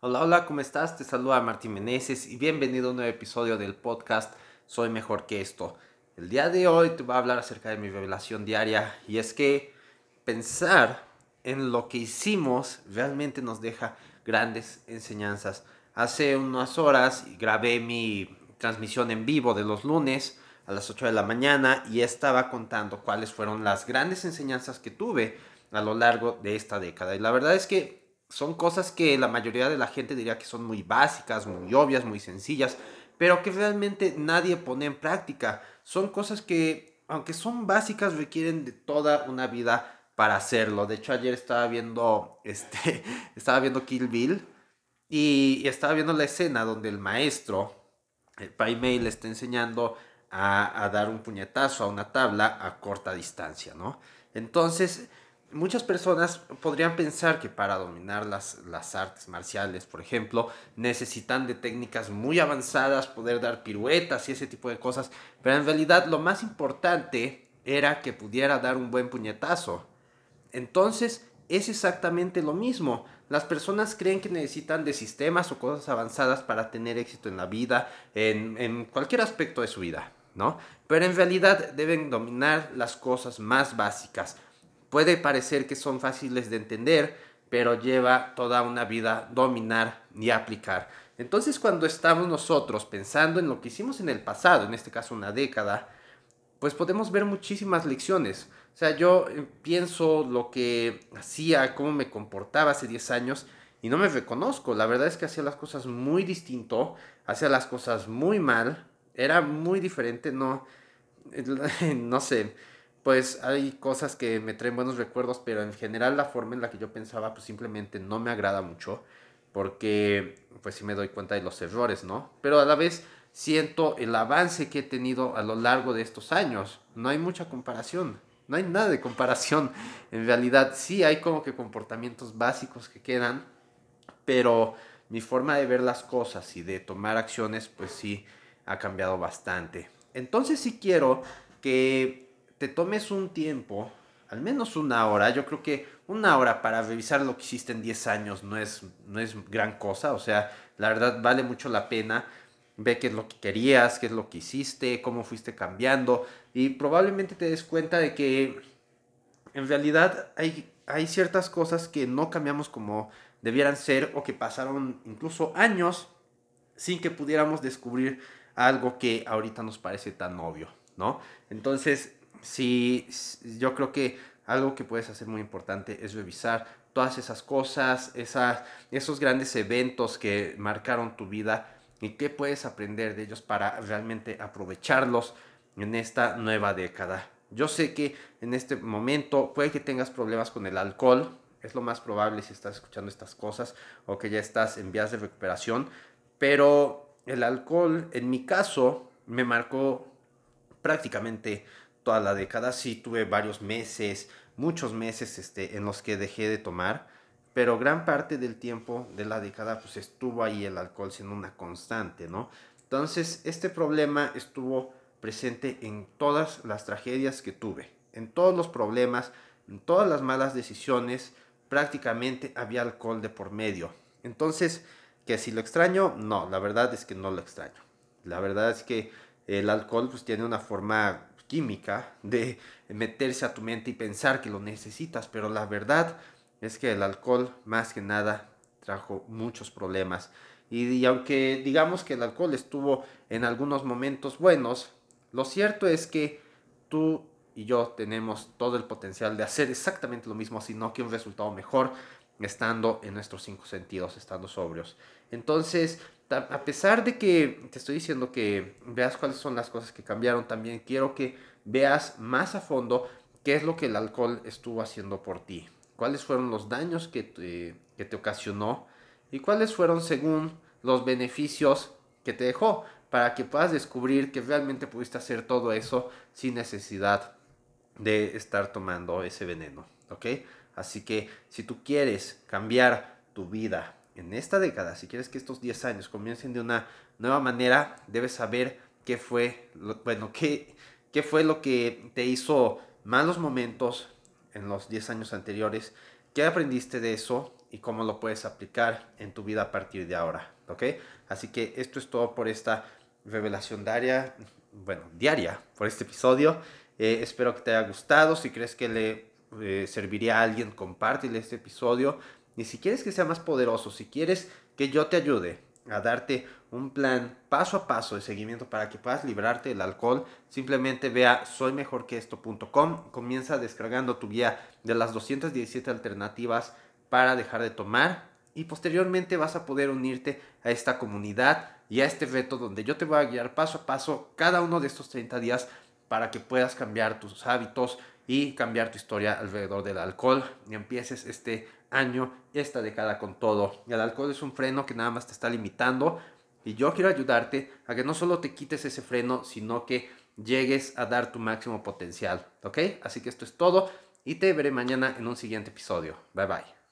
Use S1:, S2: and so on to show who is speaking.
S1: Hola, hola, ¿cómo estás? Te saluda Martín Meneses y bienvenido a un nuevo episodio del podcast Soy Mejor que esto. El día de hoy te voy a hablar acerca de mi revelación diaria y es que pensar en lo que hicimos realmente nos deja grandes enseñanzas. Hace unas horas grabé mi transmisión en vivo de los lunes a las 8 de la mañana y estaba contando cuáles fueron las grandes enseñanzas que tuve a lo largo de esta década. Y la verdad es que son cosas que la mayoría de la gente diría que son muy básicas, muy obvias, muy sencillas, pero que realmente nadie pone en práctica. Son cosas que, aunque son básicas, requieren de toda una vida para hacerlo. De hecho, ayer estaba viendo, este, estaba viendo Kill Bill y, estaba viendo la escena donde el maestro, el Pai Mei, le está enseñando a, a dar un puñetazo a una tabla a corta distancia, ¿no? Entonces, muchas personas podrían pensar que para dominar las, las, artes marciales, por ejemplo, necesitan de técnicas muy avanzadas, poder dar piruetas y ese tipo de cosas, pero en realidad lo más importante era que pudiera dar un buen puñetazo. Entonces, es exactamente lo mismo. Las personas creen que necesitan de sistemas o cosas avanzadas para tener éxito en la vida, en, en cualquier aspecto de su vida, ¿no? Pero en realidad deben dominar las cosas más básicas Puede parecer que son fáciles de entender, pero lleva toda una vida dominar y aplicar. Entonces cuando estamos nosotros pensando en lo que hicimos en el pasado, en este caso una década, pues podemos ver muchísimas lecciones. O sea, yo eh, pienso lo que hacía, cómo me comportaba hace 10 años y no me reconozco. La verdad es que hacía las cosas muy distinto, hacía las cosas muy mal, era muy diferente, no, no sé pues hay cosas que me traen buenos recuerdos, pero en general la forma en la que yo pensaba pues simplemente no me agrada mucho, porque pues sí me doy cuenta de los errores, ¿no? Pero a la vez siento el avance que he tenido a lo largo de estos años. No hay mucha comparación, no hay nada de comparación. En realidad sí hay como que comportamientos básicos que quedan, pero mi forma de ver las cosas y de tomar acciones pues sí ha cambiado bastante. Entonces sí quiero que te tomes un tiempo, al menos una hora, yo creo que una hora para revisar lo que hiciste en 10 años no es, no es gran cosa, o sea, la verdad vale mucho la pena. Ve qué es lo que querías, qué es lo que hiciste, cómo fuiste cambiando y probablemente te des cuenta de que en realidad hay, hay ciertas cosas que no cambiamos como debieran ser o que pasaron incluso años sin que pudiéramos descubrir algo que ahorita nos parece tan obvio, ¿no? Entonces, sí, yo creo que algo que puedes hacer muy importante es revisar todas esas cosas, esas, esos grandes eventos que marcaron tu vida y qué puedes aprender de ellos para realmente aprovecharlos en esta nueva década. Yo sé que en este momento puede que tengas problemas con el alcohol, es lo más probable si estás escuchando estas cosas o que ya estás en vías de recuperación, pero el alcohol en mi caso me marcó prácticamente toda la década. Sí tuve varios meses, muchos meses este, en los que dejé de tomar, pero gran parte del tiempo de la década pues estuvo ahí el alcohol siendo una constante, ¿no? Entonces este problema estuvo presente en todas las tragedias que tuve, en todos los problemas, en todas las malas decisiones, prácticamente había alcohol de por medio. Entonces, que si lo extraño, no, la verdad es que no lo extraño. La verdad es que el alcohol pues tiene una forma química de meterse a tu mente y pensar que lo necesitas, pero la verdad es que el alcohol más que nada trajo muchos problemas. Y, aunque digamos que el alcohol estuvo en algunos momentos buenos, lo cierto es que tú y yo tenemos todo el potencial de hacer exactamente lo mismo, sino que un resultado mejor estando en nuestros cinco sentidos, estando sobrios. Entonces, a pesar de que te estoy diciendo que veas cuáles son las cosas que cambiaron, también quiero que veas más a fondo qué es lo que el alcohol estuvo haciendo por ti, cuáles fueron los daños que te, que te ocasionó y cuáles fueron según los beneficios que te dejó, para que puedas descubrir que realmente pudiste hacer todo eso sin necesidad de estar tomando ese veneno, ¿ok? Así que si tú quieres cambiar tu vida, en esta década, si quieres que estos 10 años comiencen de una nueva manera, debes saber qué fue, lo, bueno, qué, qué fue lo que te hizo malos momentos en los 10 años anteriores, qué aprendiste de eso y cómo lo puedes aplicar en tu vida a partir de ahora, ¿ok? Así que esto es todo por esta revelación diaria, bueno, diaria, por este episodio. Eh, espero que te haya gustado. Si crees que le eh, serviría a alguien, compártele este episodio. Y si quieres que sea más poderoso, si quieres que yo te ayude a darte un plan paso a paso de seguimiento para que puedas librarte del alcohol, simplemente ve a soymejorqueesto.com, comienza descargando tu guía de las 217 alternativas para dejar de tomar y posteriormente vas a poder unirte a esta comunidad y a este reto donde yo te voy a guiar paso a paso cada uno de estos 30 días para que puedas cambiar tus hábitos y cambiar tu historia alrededor del alcohol y empieces este año, esta década con todo. El alcohol es un freno que nada más te está limitando y yo quiero ayudarte a que no solo te quites ese freno, sino que llegues a dar tu máximo potencial, ¿ok? Así que esto es todo y te veré mañana en un siguiente episodio. Bye bye.